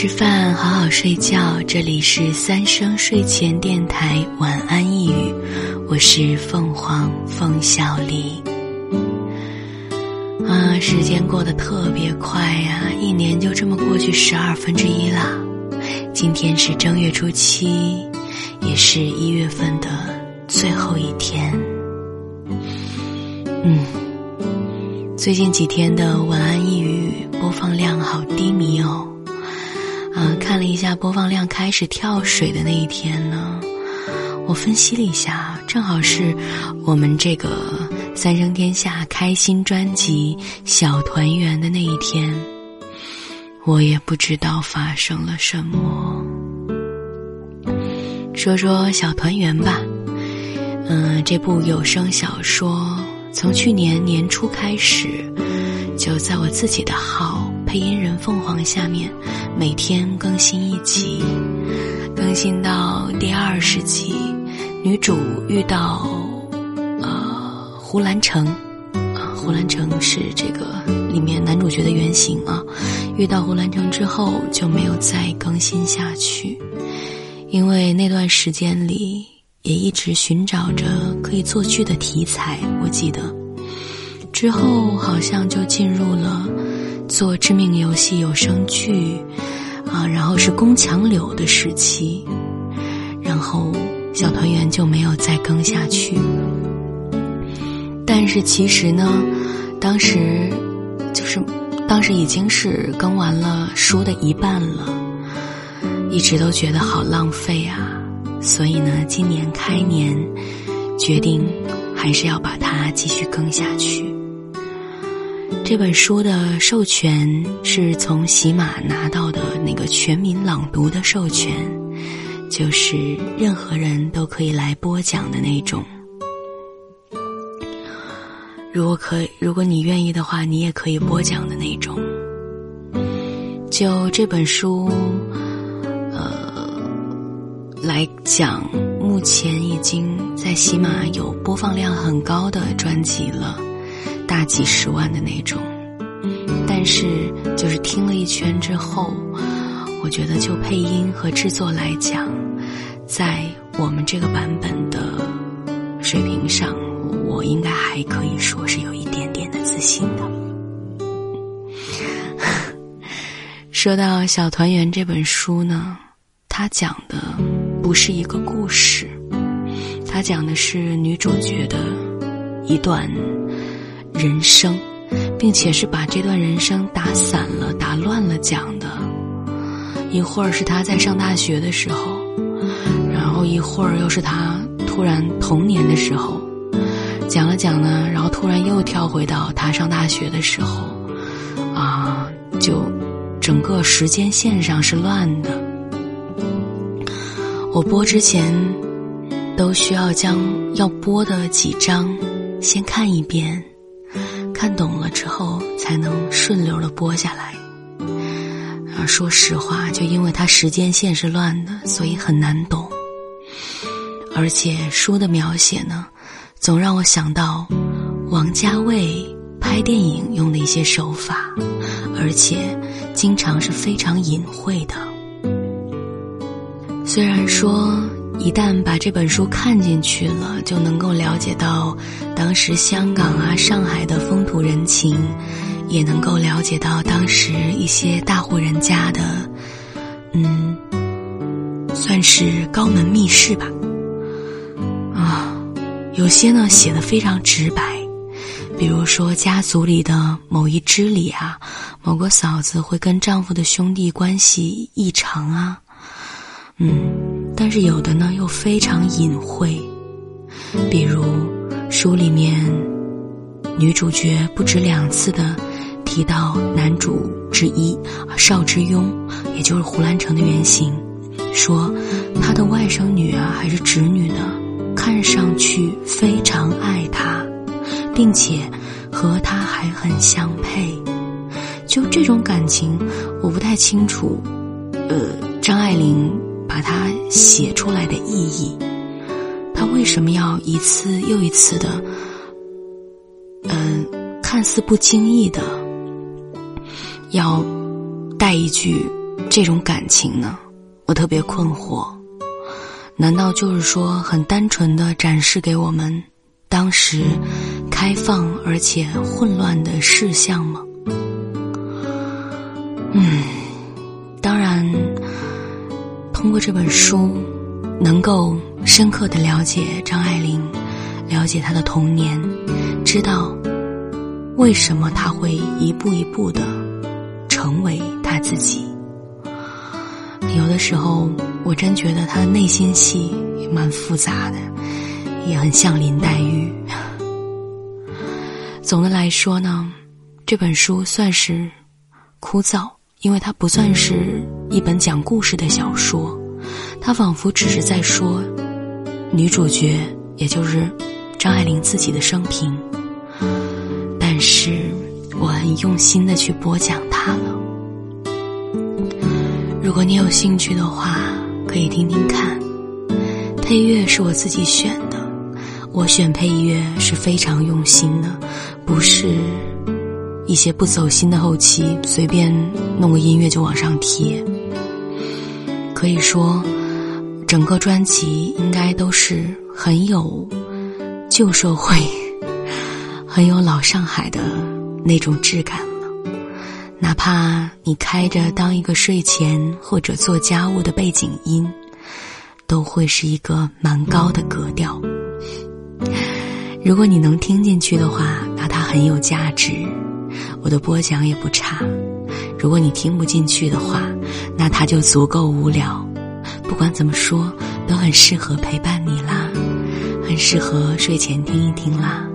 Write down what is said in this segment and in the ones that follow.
吃饭，好好睡觉。这里是三生睡前电台，晚安一语，我是凤凰凤小黎。啊，时间过得特别快呀，一年就这么过去十二分之一啦。今天是正月初七，也是一月份的最后一天。嗯，最近几天的晚安一语播放量好低迷哦。啊，看了一下播放量开始跳水的那一天呢，我分析了一下，正好是我们这个三生天下开心专辑小团圆的那一天。我也不知道发生了什么。说说小团圆吧，嗯，这部有声小说从去年年初开始，就在我自己的号。配音人凤凰下面，每天更新一集，更新到第二十集，女主遇到呃胡兰成，啊胡兰成是这个里面男主角的原型啊，遇到胡兰成之后就没有再更新下去，因为那段时间里也一直寻找着可以做剧的题材，我记得。之后好像就进入了。做致命游戏有声剧，啊，然后是宫墙柳的时期，然后小团圆就没有再更下去。但是其实呢，当时就是当时已经是更完了书的一半了，一直都觉得好浪费啊，所以呢，今年开年决定还是要把它继续更下去。这本书的授权是从喜马拿到的那个全民朗读的授权，就是任何人都可以来播讲的那种。如果可，如果你愿意的话，你也可以播讲的那种。就这本书，呃，来讲，目前已经在喜马有播放量很高的专辑了。大几十万的那种，但是就是听了一圈之后，我觉得就配音和制作来讲，在我们这个版本的水平上，我应该还可以说是有一点点的自信的。说到《小团圆》这本书呢，它讲的不是一个故事，它讲的是女主角的一段。人生，并且是把这段人生打散了、打乱了讲的。一会儿是他在上大学的时候，然后一会儿又是他突然童年的时候，讲了讲呢，然后突然又跳回到他上大学的时候，啊，就整个时间线上是乱的。我播之前都需要将要播的几章先看一遍。看懂了之后，才能顺溜的播下来。而，说实话，就因为它时间线是乱的，所以很难懂。而且书的描写呢，总让我想到王家卫拍电影用的一些手法，而且经常是非常隐晦的。虽然说。一旦把这本书看进去了，就能够了解到当时香港啊、上海的风土人情，也能够了解到当时一些大户人家的，嗯，算是高门密室吧。啊，有些呢写的非常直白，比如说家族里的某一支里啊，某个嫂子会跟丈夫的兄弟关系异常啊，嗯。但是有的呢又非常隐晦，比如书里面女主角不止两次的提到男主之一邵之庸，也就是胡兰成的原型，说他的外甥女啊还是侄女呢，看上去非常爱他，并且和他还很相配。就这种感情，我不太清楚。呃，张爱玲。把它写出来的意义，他为什么要一次又一次的，嗯，看似不经意的，要带一句这种感情呢？我特别困惑。难道就是说很单纯的展示给我们当时开放而且混乱的事项吗？嗯，通过这本书，能够深刻的了解张爱玲，了解她的童年，知道为什么她会一步一步的成为她自己。有的时候，我真觉得她的内心戏也蛮复杂的，也很像林黛玉。总的来说呢，这本书算是枯燥。因为它不算是一本讲故事的小说，它仿佛只是在说女主角，也就是张爱玲自己的生平。但是我很用心的去播讲它了。如果你有兴趣的话，可以听听看。配乐是我自己选的，我选配乐是非常用心的，不是。一些不走心的后期，随便弄个音乐就往上贴。可以说，整个专辑应该都是很有旧社会、很有老上海的那种质感了。哪怕你开着当一个睡前或者做家务的背景音，都会是一个蛮高的格调。如果你能听进去的话，那它很有价值。我的播讲也不差，如果你听不进去的话，那它就足够无聊。不管怎么说，都很适合陪伴你啦，很适合睡前听一听啦。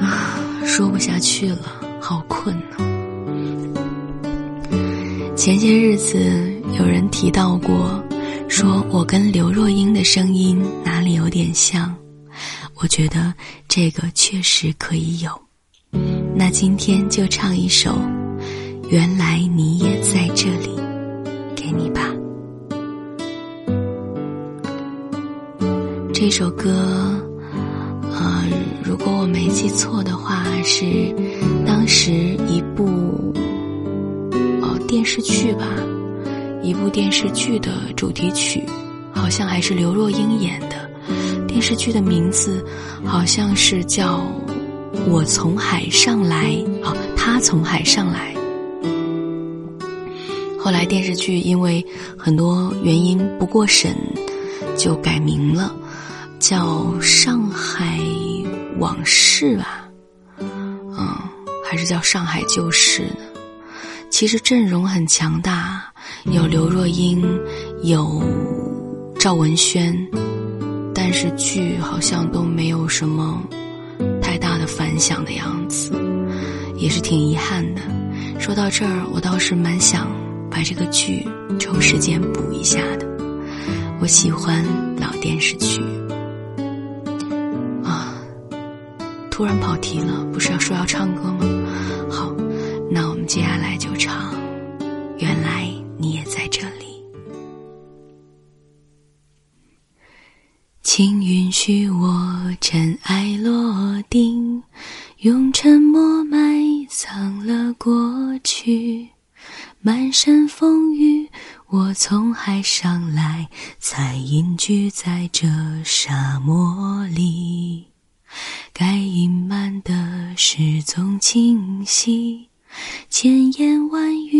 啊，说不下去了，好困呢。前些日子有人提到过，说我跟刘若英的声音哪里有点像，我觉得这个确实可以有。那今天就唱一首《原来你也在这里》，给你吧。这首歌，呃，如果我没记错的话，是当时一部哦电视剧吧，一部电视剧的主题曲，好像还是刘若英演的。电视剧的名字好像是叫。我从海上来，啊，他从海上来。后来电视剧因为很多原因不过审，就改名了，叫《上海往事》吧，嗯，还是叫《上海旧事》呢？其实阵容很强大，有刘若英，有赵文轩，但是剧好像都没有什么。想的样子，也是挺遗憾的。说到这儿，我倒是蛮想把这个剧抽时间补一下的。我喜欢老电视剧。啊，突然跑题了，不是要说要唱歌吗？好，那我们接下来就唱。请允许我尘埃落定，用沉默埋葬了过去。满身风雨，我从海上来，才隐居在这沙漠里。该隐瞒的事总清晰，千言万语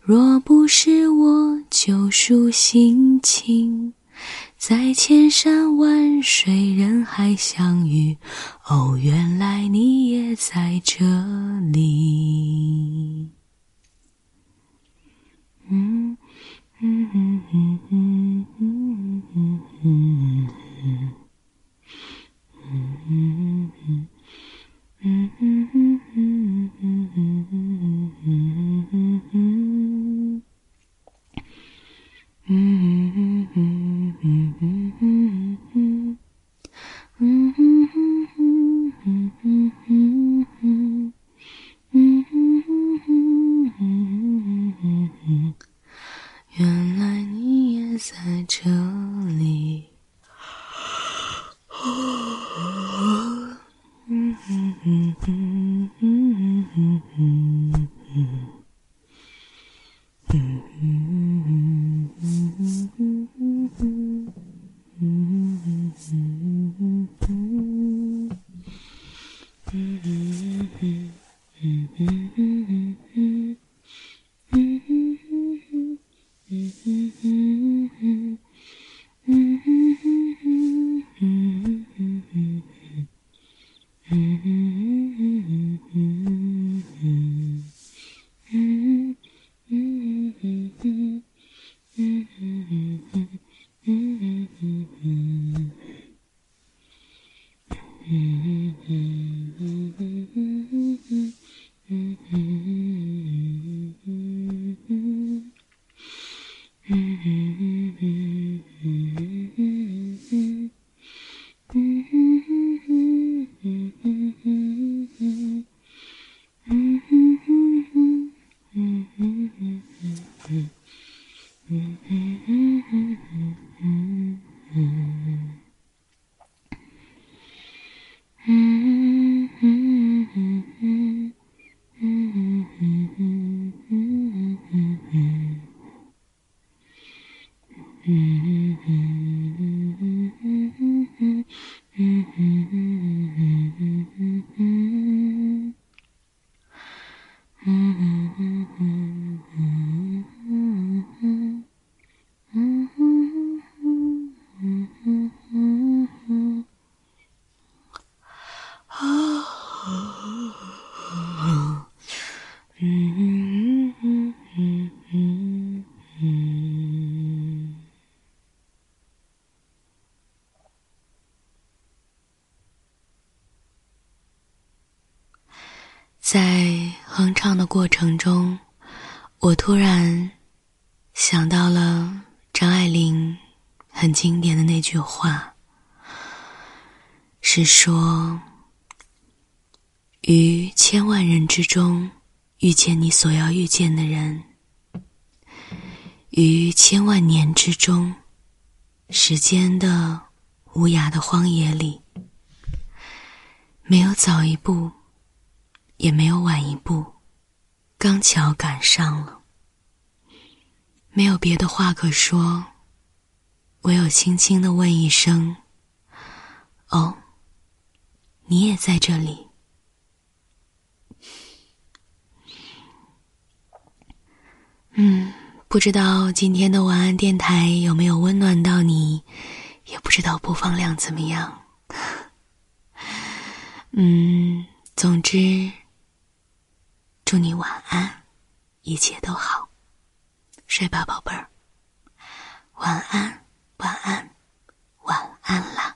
若不是我救赎心情，在千山万水人海相遇，哦，原来你也在这里。嗯嗯嗯 Mm-hmm. Mm-hmm. Hmm. Mm-hmm. 在哼唱的过程中，我突然想到了张爱玲很经典的那句话，是说：“于千万人之中遇见你所要遇见的人，于千万年之中，时间的无涯的荒野里，没有早一步。”也没有晚一步，刚巧赶上了。没有别的话可说，唯有轻轻的问一声：“哦，你也在这里？”嗯，不知道今天的晚安电台有没有温暖到你，也不知道播放量怎么样。嗯，总之。祝你晚安，一切都好，睡吧，宝贝儿。晚安，晚安，晚安啦。